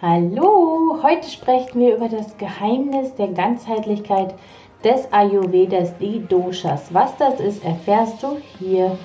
Hallo, heute sprechen wir über das Geheimnis der Ganzheitlichkeit des Ayurvedas, die Doshas. Was das ist, erfährst du hier.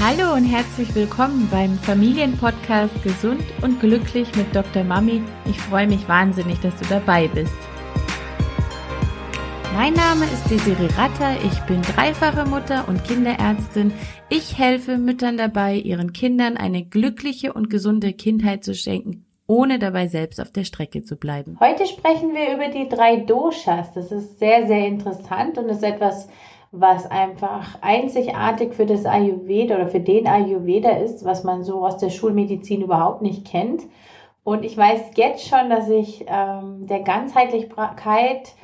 Hallo und herzlich willkommen beim Familienpodcast Gesund und Glücklich mit Dr. Mami. Ich freue mich wahnsinnig, dass du dabei bist. Mein Name ist Desiree Ratter, ich bin dreifache Mutter und Kinderärztin. Ich helfe Müttern dabei, ihren Kindern eine glückliche und gesunde Kindheit zu schenken ohne dabei selbst auf der Strecke zu bleiben. Heute sprechen wir über die drei Doshas. Das ist sehr, sehr interessant und ist etwas, was einfach einzigartig für das Ayurveda oder für den Ayurveda ist, was man so aus der Schulmedizin überhaupt nicht kennt. Und ich weiß jetzt schon, dass ich ähm, der Ganzheitlichkeit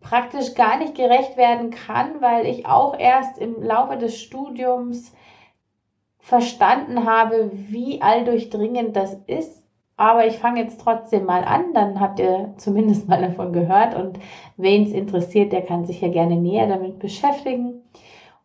praktisch gar nicht gerecht werden kann, weil ich auch erst im Laufe des Studiums verstanden habe, wie alldurchdringend das ist, aber ich fange jetzt trotzdem mal an, dann habt ihr zumindest mal davon gehört und wen es interessiert, der kann sich ja gerne näher damit beschäftigen.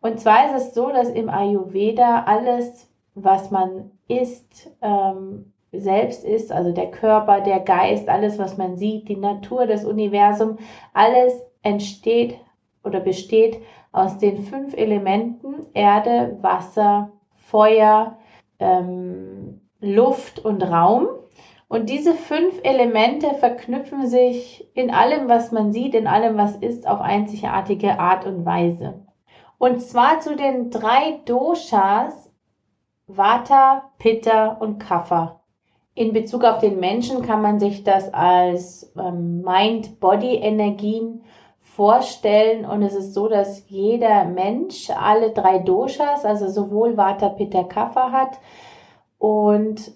Und zwar ist es so, dass im Ayurveda alles, was man isst, ähm, selbst ist, also der Körper, der Geist, alles, was man sieht, die Natur, das Universum, alles entsteht oder besteht aus den fünf Elementen Erde, Wasser, Feuer, ähm, Luft und Raum. Und diese fünf Elemente verknüpfen sich in allem, was man sieht, in allem, was ist, auf einzigartige Art und Weise. Und zwar zu den drei Doshas Vata, Pitta und Kapha. In Bezug auf den Menschen kann man sich das als ähm, Mind-Body-Energien vorstellen und es ist so, dass jeder Mensch alle drei Doshas, also sowohl Vata, Pitta, Kapha hat und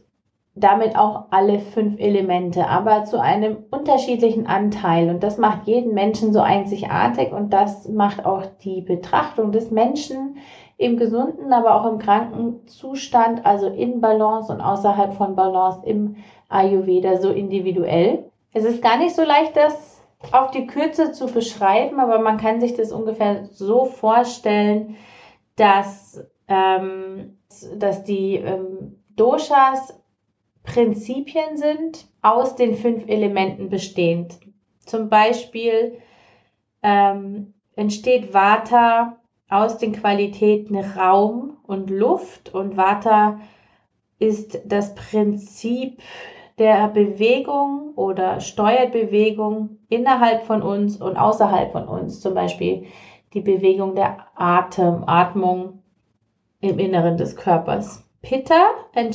damit auch alle fünf Elemente, aber zu einem unterschiedlichen Anteil. Und das macht jeden Menschen so einzigartig und das macht auch die Betrachtung des Menschen im gesunden, aber auch im kranken Zustand, also in Balance und außerhalb von Balance im Ayurveda so individuell. Es ist gar nicht so leicht, das auf die Kürze zu beschreiben, aber man kann sich das ungefähr so vorstellen, dass, ähm, dass die ähm, Doshas Prinzipien sind, aus den fünf Elementen bestehend. Zum Beispiel ähm, entsteht Vata aus den Qualitäten Raum und Luft und Vata ist das Prinzip der Bewegung oder steuert Bewegung innerhalb von uns und außerhalb von uns. Zum Beispiel die Bewegung der Atem, Atmung im Inneren des Körpers. Pitta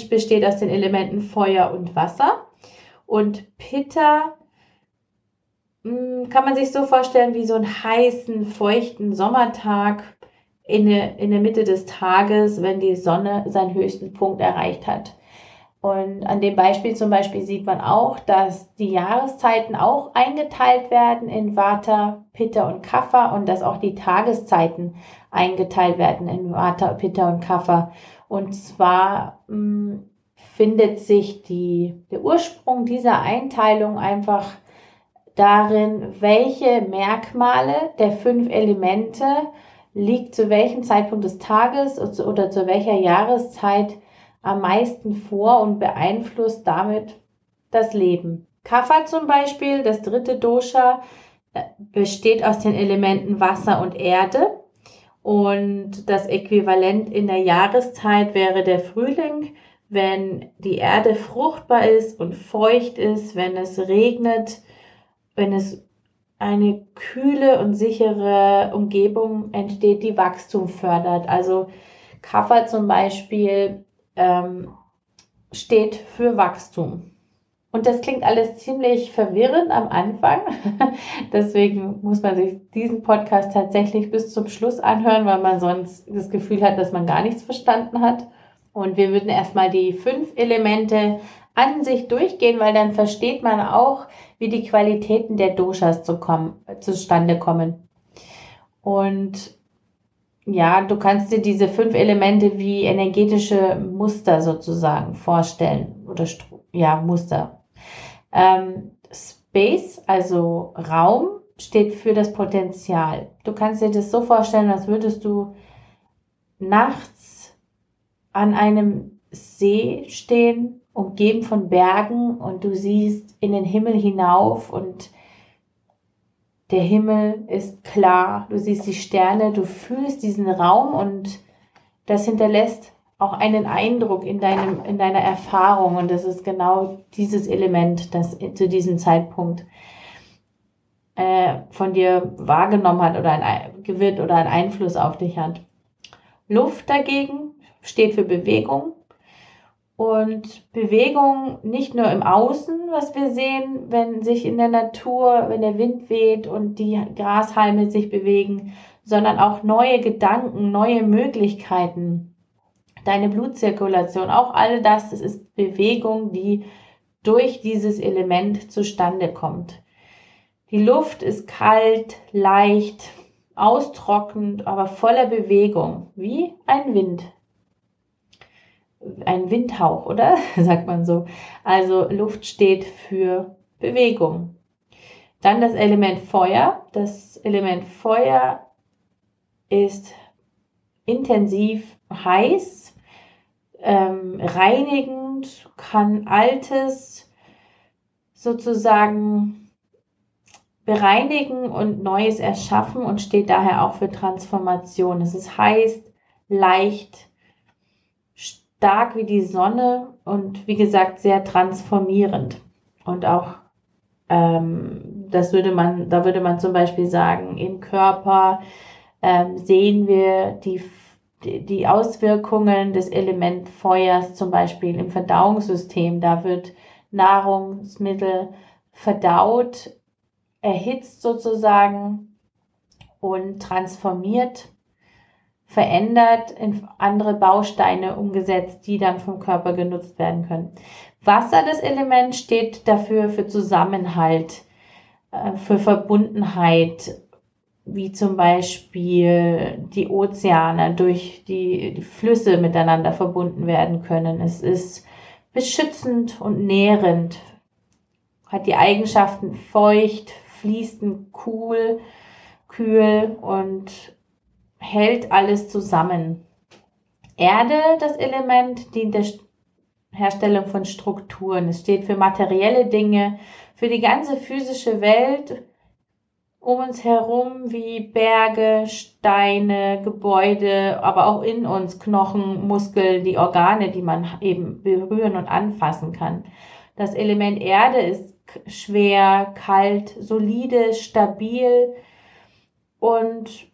besteht aus den Elementen Feuer und Wasser. Und Pitta hm, kann man sich so vorstellen wie so einen heißen, feuchten Sommertag in der, in der Mitte des Tages, wenn die Sonne seinen höchsten Punkt erreicht hat. Und an dem Beispiel zum Beispiel sieht man auch, dass die Jahreszeiten auch eingeteilt werden in Vata, Pitta und Kapha und dass auch die Tageszeiten eingeteilt werden in Vata, Pitta und Kapha. Und zwar mh, hm, findet sich die, der Ursprung dieser Einteilung einfach darin, welche Merkmale der fünf Elemente liegt zu welchem Zeitpunkt des Tages oder zu welcher Jahreszeit am meisten vor und beeinflusst damit das Leben. Kapha zum Beispiel, das dritte Dosha, äh, besteht aus den Elementen Wasser und Erde. Und das Äquivalent in der Jahreszeit wäre der Frühling, wenn die Erde fruchtbar ist und feucht ist, wenn es regnet, wenn es eine kühle und sichere Umgebung entsteht, die Wachstum fördert. Also Kaffer zum Beispiel ähm, steht für Wachstum. Und das klingt alles ziemlich verwirrend am Anfang. Deswegen muss man sich diesen Podcast tatsächlich bis zum Schluss anhören, weil man sonst das Gefühl hat, dass man gar nichts verstanden hat. Und wir würden erstmal die fünf Elemente an sich durchgehen, weil dann versteht man auch, wie die Qualitäten der Doshas zu kommen, zustande kommen. Und ja, du kannst dir diese fünf Elemente wie energetische Muster sozusagen vorstellen oder ja, Muster. Ähm, Space, also Raum, steht für das Potenzial. Du kannst dir das so vorstellen, als würdest du nachts an einem See stehen umgeben von Bergen und du siehst in den Himmel hinauf und der Himmel ist klar, du siehst die Sterne, du fühlst diesen Raum und das hinterlässt auch einen Eindruck in, deinem, in deiner Erfahrung. Und das ist genau dieses Element, das zu diesem Zeitpunkt äh, von dir wahrgenommen hat oder ein Gewinn oder einen Einfluss auf dich hat. Luft dagegen steht für Bewegung und Bewegung nicht nur im Außen, was wir sehen, wenn sich in der Natur, wenn der Wind weht und die Grashalme sich bewegen, sondern auch neue Gedanken, neue Möglichkeiten. Deine Blutzirkulation, auch all das, das ist Bewegung, die durch dieses Element zustande kommt. Die Luft ist kalt, leicht, austrocknend, aber voller Bewegung, wie ein Wind ein Windhauch, oder? Sagt man so. Also Luft steht für Bewegung. Dann das Element Feuer. Das Element Feuer ist intensiv heiß, ähm, reinigend, kann Altes sozusagen bereinigen und Neues erschaffen und steht daher auch für Transformation. Es ist heiß, leicht, stark wie die Sonne und wie gesagt sehr transformierend. Und auch, ähm, das würde man, da würde man zum Beispiel sagen, im Körper ähm, sehen wir die, die Auswirkungen des Element Feuers zum Beispiel im Verdauungssystem. Da wird Nahrungsmittel verdaut, erhitzt sozusagen und transformiert verändert, in andere Bausteine umgesetzt, die dann vom Körper genutzt werden können. Wasser, das Element, steht dafür für Zusammenhalt, äh, für Verbundenheit, wie zum Beispiel die Ozeane durch die, die Flüsse miteinander verbunden werden können. Es ist beschützend und nährend, hat die Eigenschaften feucht, fließend, cool, kühl und hält alles zusammen. Erde, das Element, dient der Herstellung von Strukturen. Es steht für materielle Dinge, für die ganze physische Welt um uns herum, wie Berge, Steine, Gebäude, aber auch in uns Knochen, Muskeln, die Organe, die man eben berühren und anfassen kann. Das Element Erde ist schwer, kalt, solide, stabil und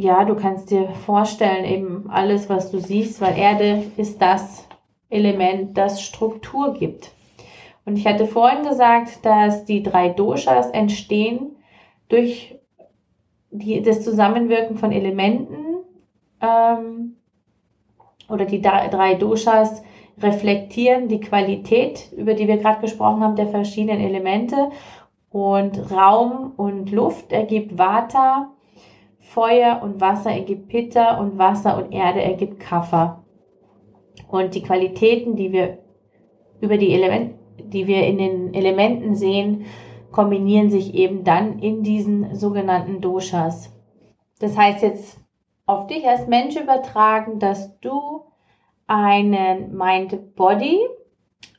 ja, du kannst dir vorstellen, eben alles, was du siehst, weil Erde ist das Element, das Struktur gibt. Und ich hatte vorhin gesagt, dass die drei Doshas entstehen durch die, das Zusammenwirken von Elementen ähm, oder die drei Doshas reflektieren die Qualität, über die wir gerade gesprochen haben, der verschiedenen Elemente. Und Raum und Luft ergibt Vata Feuer und Wasser ergibt Pitta und Wasser und Erde ergibt Kapha. Und die Qualitäten, die wir über die Elemente, die wir in den Elementen sehen, kombinieren sich eben dann in diesen sogenannten Doshas. Das heißt jetzt auf dich als Mensch übertragen, dass du einen Mind-Body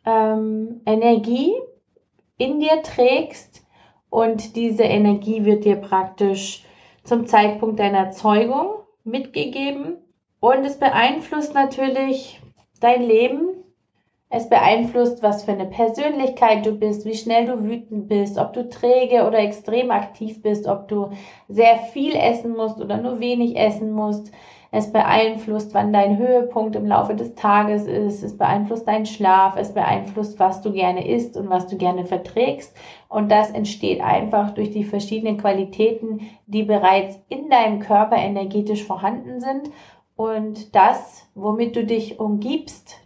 ähm, Energie in dir trägst und diese Energie wird dir praktisch zum Zeitpunkt deiner Zeugung mitgegeben und es beeinflusst natürlich dein Leben. Es beeinflusst, was für eine Persönlichkeit du bist, wie schnell du wütend bist, ob du träge oder extrem aktiv bist, ob du sehr viel essen musst oder nur wenig essen musst. Es beeinflusst, wann dein Höhepunkt im Laufe des Tages ist. Es beeinflusst deinen Schlaf. Es beeinflusst, was du gerne isst und was du gerne verträgst. Und das entsteht einfach durch die verschiedenen Qualitäten, die bereits in deinem Körper energetisch vorhanden sind. Und das, womit du dich umgibst,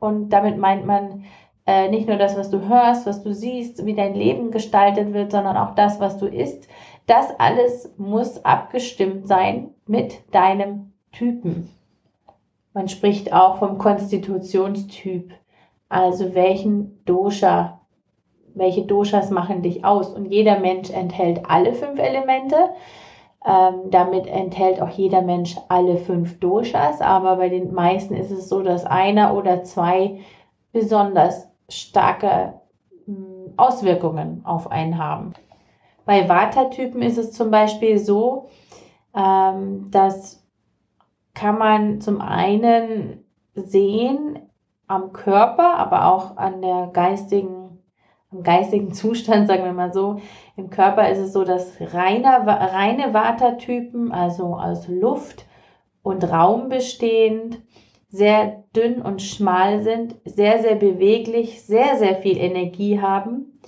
und damit meint man äh, nicht nur das, was du hörst, was du siehst, wie dein Leben gestaltet wird, sondern auch das, was du isst. Das alles muss abgestimmt sein mit deinem Typen. Man spricht auch vom Konstitutionstyp, also welchen Dosha, welche Doshas machen dich aus. Und jeder Mensch enthält alle fünf Elemente. Ähm, damit enthält auch jeder Mensch alle fünf Doshas, aber bei den meisten ist es so, dass einer oder zwei besonders starke hm, Auswirkungen auf einen haben. Bei Vata-Typen ist es zum Beispiel so, ähm, dass kann man zum einen sehen am Körper, aber auch an der geistigen, am geistigen Zustand, sagen wir mal so. Im Körper ist es so, dass reine, reine Vata-Typen, also aus Luft und Raum bestehend, sehr dünn und schmal sind, sehr, sehr beweglich, sehr, sehr viel Energie haben,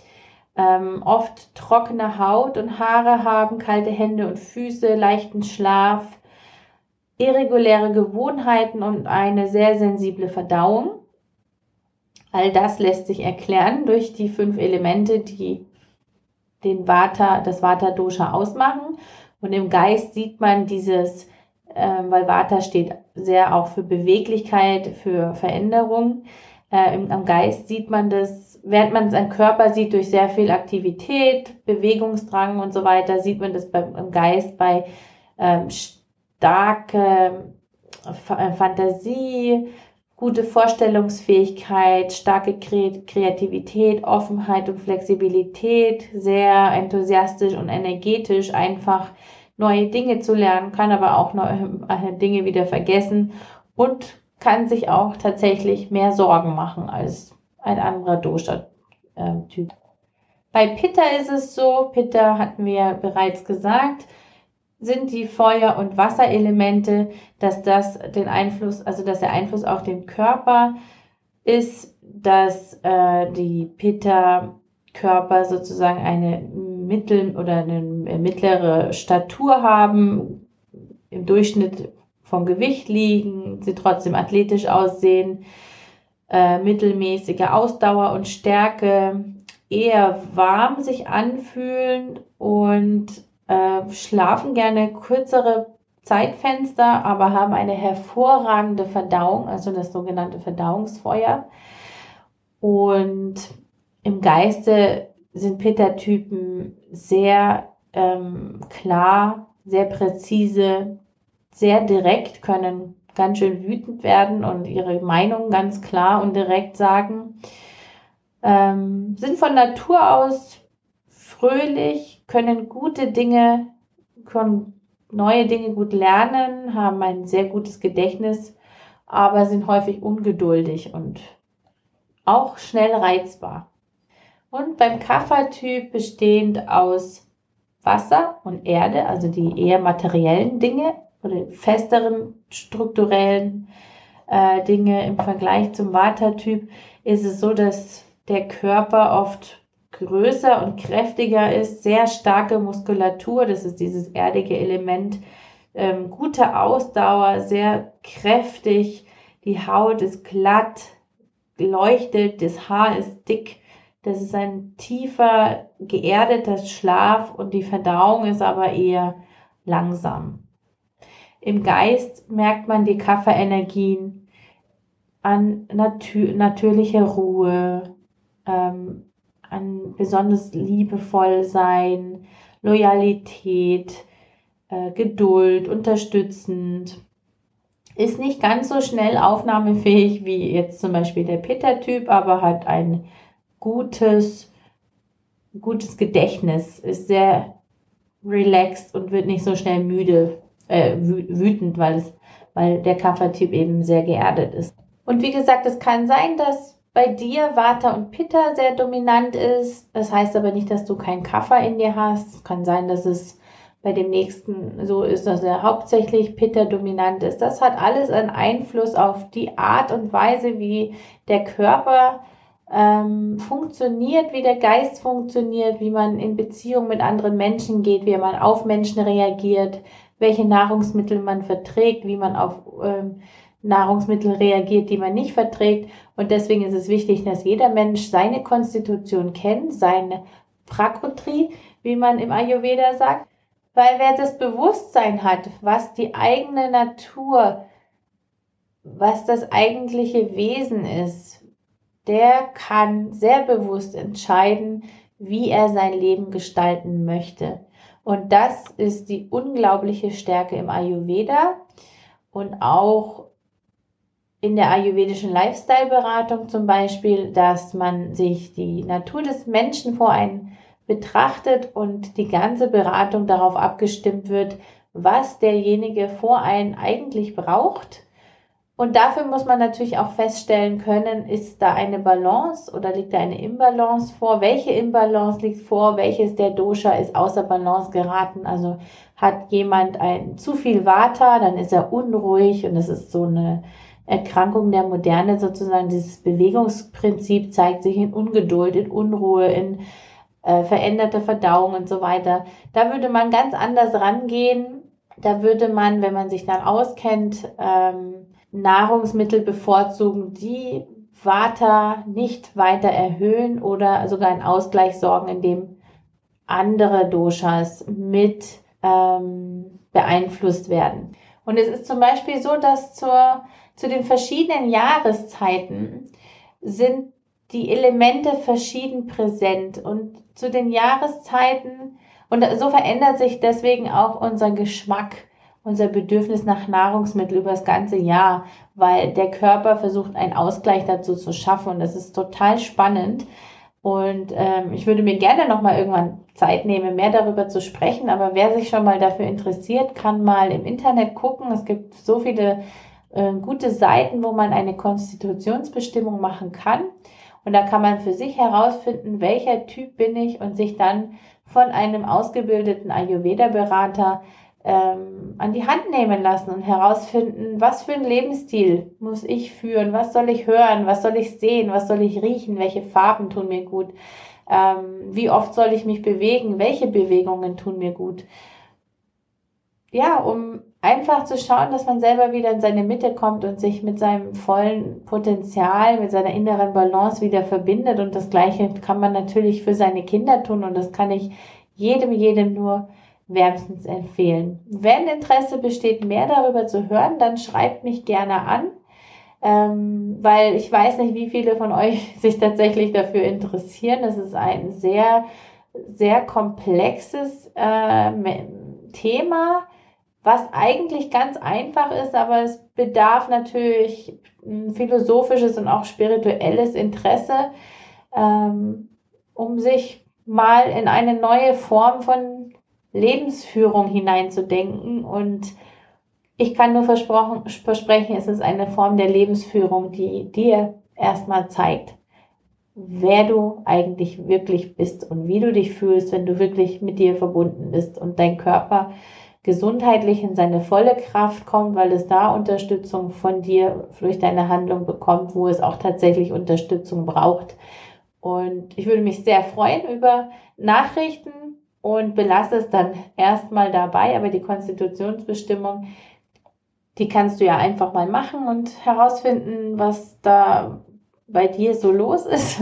ähm, oft trockene Haut und Haare haben, kalte Hände und Füße, leichten Schlaf, irreguläre Gewohnheiten und eine sehr sensible Verdauung. All das lässt sich erklären durch die fünf Elemente, die den Vata, das Vata-Dosha ausmachen. Und im Geist sieht man dieses, äh, weil Vata steht sehr auch für Beweglichkeit, für Veränderung. Äh, im, am Geist sieht man das, während man seinen Körper sieht durch sehr viel Aktivität, Bewegungsdrang und so weiter, sieht man das beim, im Geist bei ähm, starke äh, Fantasie, gute Vorstellungsfähigkeit, starke Kreativität, Offenheit und Flexibilität, sehr enthusiastisch und energetisch, einfach neue Dinge zu lernen, kann aber auch neue äh, Dinge wieder vergessen und kann sich auch tatsächlich mehr Sorgen machen als ein anderer Dosha-Typ. Bei Pitta ist es so, Pitta hatten wir bereits gesagt, sind die Feuer- und Wasserelemente, dass das den Einfluss, also dass der Einfluss auf den Körper ist, dass äh, die Pitta-Körper sozusagen eine mittel- oder eine mittlere Statur haben, im Durchschnitt vom Gewicht liegen, sie trotzdem athletisch aussehen, äh, mittelmäßige Ausdauer und Stärke, eher warm sich anfühlen und äh, schlafen gerne kürzere Zeitfenster, aber haben eine hervorragende Verdauung, also das sogenannte Verdauungsfeuer. Und im Geiste sind Pitta-Typen sehr ähm, klar, sehr präzise, sehr direkt, können ganz schön wütend werden und ihre Meinung ganz klar und direkt sagen, ähm, sind von Natur aus fröhlich, können gute Dinge, können neue Dinge gut lernen, haben ein sehr gutes Gedächtnis, aber sind häufig ungeduldig und auch schnell reizbar. Und beim Kapha-Typ bestehend aus Wasser und Erde, also die eher materiellen Dinge oder festeren strukturellen äh, Dinge im Vergleich zum Vata-Typ, ist es so, dass der Körper oft größer und kräftiger ist, sehr starke Muskulatur, das ist dieses erdige Element, ähm, gute Ausdauer, sehr kräftig, die Haut ist glatt, leuchtet, das Haar ist dick, das ist ein tiefer, geerdeter Schlaf und die Verdauung ist aber eher langsam. Im Geist merkt man die Kafferenergien an natür natürlicher Ruhe, ähm, an besonders liebevoll sein, Loyalität, äh, Geduld, unterstützend. Ist nicht ganz so schnell aufnahmefähig wie jetzt zum Beispiel der Pitta-Typ, aber hat ein gutes, gutes Gedächtnis, ist sehr relaxed und wird nicht so schnell müde, äh, wütend, weil, es, weil der Kaffertyp eben sehr geerdet ist. Und wie gesagt, es kann sein, dass bei dir Vata und Pitta sehr dominant ist. Das heißt aber nicht, dass du keinen Kaffer in dir hast. Es kann sein, dass es bei dem nächsten so ist, dass er hauptsächlich Pitta dominant ist. Das hat alles einen Einfluss auf die Art und Weise, wie der Körper ähm, funktioniert, wie der Geist funktioniert, wie man in Beziehung mit anderen Menschen geht, wie man auf Menschen reagiert, welche Nahrungsmittel man verträgt, wie man auf ähm, Nahrungsmittel reagiert, die man nicht verträgt. Und deswegen ist es wichtig, dass jeder Mensch seine Konstitution kennt, seine Prakriti, wie man im Ayurveda sagt. Weil wer das Bewusstsein hat, was die eigene Natur, was das eigentliche Wesen ist, der kann sehr bewusst entscheiden, wie er sein Leben gestalten möchte. Und das ist die unglaubliche Stärke im Ayurveda und auch in der ayurvedischen Lifestyle-Beratung zum Beispiel, dass man sich die Natur des Menschen vor einen betrachtet und die ganze Beratung darauf abgestimmt wird, was derjenige vor einen eigentlich braucht. Und dafür muss man natürlich auch feststellen können, ist da eine Balance oder liegt da eine Imbalance vor? Welche Imbalance liegt vor? Welches der Dosha ist außer Balance geraten? Also hat jemand ein zu viel Vata, dann ist er unruhig und es ist so eine Erkrankung der Moderne sozusagen. Dieses Bewegungsprinzip zeigt sich in Ungeduld, in Unruhe, in äh, veränderte Verdauung und so weiter. Da würde man ganz anders rangehen. Da würde man, wenn man sich dann auskennt, ähm, Nahrungsmittel bevorzugen, die Vata nicht weiter erhöhen oder sogar einen Ausgleich sorgen, indem andere Doshas mit ähm, beeinflusst werden. Und es ist zum Beispiel so, dass zur, zu den verschiedenen Jahreszeiten sind die Elemente verschieden präsent und zu den Jahreszeiten und so verändert sich deswegen auch unser Geschmack, unser Bedürfnis nach Nahrungsmitteln über das ganze Jahr, weil der Körper versucht, einen Ausgleich dazu zu schaffen und das ist total spannend. Und ähm, ich würde mir gerne noch mal irgendwann Zeit nehmen, mehr darüber zu sprechen. Aber wer sich schon mal dafür interessiert, kann mal im Internet gucken. Es gibt so viele äh, gute Seiten, wo man eine Konstitutionsbestimmung machen kann. Und da kann man für sich herausfinden, welcher Typ bin ich und sich dann von einem ausgebildeten Ayurveda-Berater ähm, an die Hand nehmen lassen und herausfinden, was für einen Lebensstil muss ich führen, was soll ich hören, was soll ich sehen, was soll ich riechen, welche Farben tun mir gut, ähm, wie oft soll ich mich bewegen, welche Bewegungen tun mir gut. Ja, um einfach zu schauen, dass man selber wieder in seine Mitte kommt und sich mit seinem vollen Potenzial, mit seiner inneren Balance wieder verbindet. Und das Gleiche kann man natürlich für seine Kinder tun und das kann ich jedem, jedem nur wärmstens empfehlen. Wenn Interesse besteht, mehr darüber zu hören, dann schreibt mich gerne an, ähm, weil ich weiß nicht, wie viele von euch sich tatsächlich dafür interessieren. Es ist ein sehr, sehr komplexes äh, Thema was eigentlich ganz einfach ist, aber es bedarf natürlich ein philosophisches und auch spirituelles Interesse, ähm, um sich mal in eine neue Form von Lebensführung hineinzudenken. Und ich kann nur versprechen, es ist eine Form der Lebensführung, die dir erstmal zeigt, wer du eigentlich wirklich bist und wie du dich fühlst, wenn du wirklich mit dir verbunden bist und dein Körper gesundheitlich in seine volle Kraft kommt, weil es da Unterstützung von dir durch deine Handlung bekommt, wo es auch tatsächlich Unterstützung braucht. Und ich würde mich sehr freuen über Nachrichten und belasse es dann erstmal dabei. Aber die Konstitutionsbestimmung, die kannst du ja einfach mal machen und herausfinden, was da bei dir so los ist.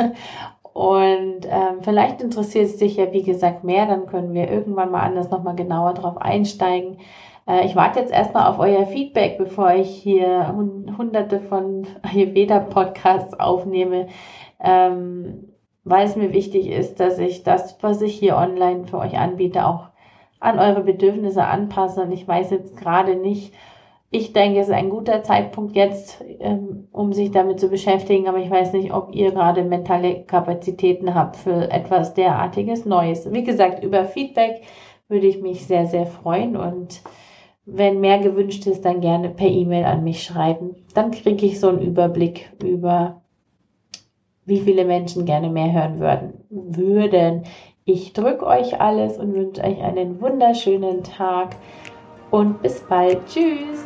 Und ähm, vielleicht interessiert es dich ja, wie gesagt, mehr. Dann können wir irgendwann mal anders nochmal genauer drauf einsteigen. Äh, ich warte jetzt erstmal auf euer Feedback, bevor ich hier hunderte von Ayurveda-Podcasts aufnehme. Ähm, weil es mir wichtig ist, dass ich das, was ich hier online für euch anbiete, auch an eure Bedürfnisse anpasse. Und ich weiß jetzt gerade nicht, ich denke, es ist ein guter Zeitpunkt jetzt, ähm, um sich damit zu beschäftigen, aber ich weiß nicht, ob ihr gerade mentale Kapazitäten habt für etwas derartiges Neues. Wie gesagt, über Feedback würde ich mich sehr, sehr freuen und wenn mehr gewünscht ist, dann gerne per E-Mail an mich schreiben. Dann kriege ich so einen Überblick über, wie viele Menschen gerne mehr hören würden. würden. Ich drücke euch alles und wünsche euch einen wunderschönen Tag und bis bald. Tschüss.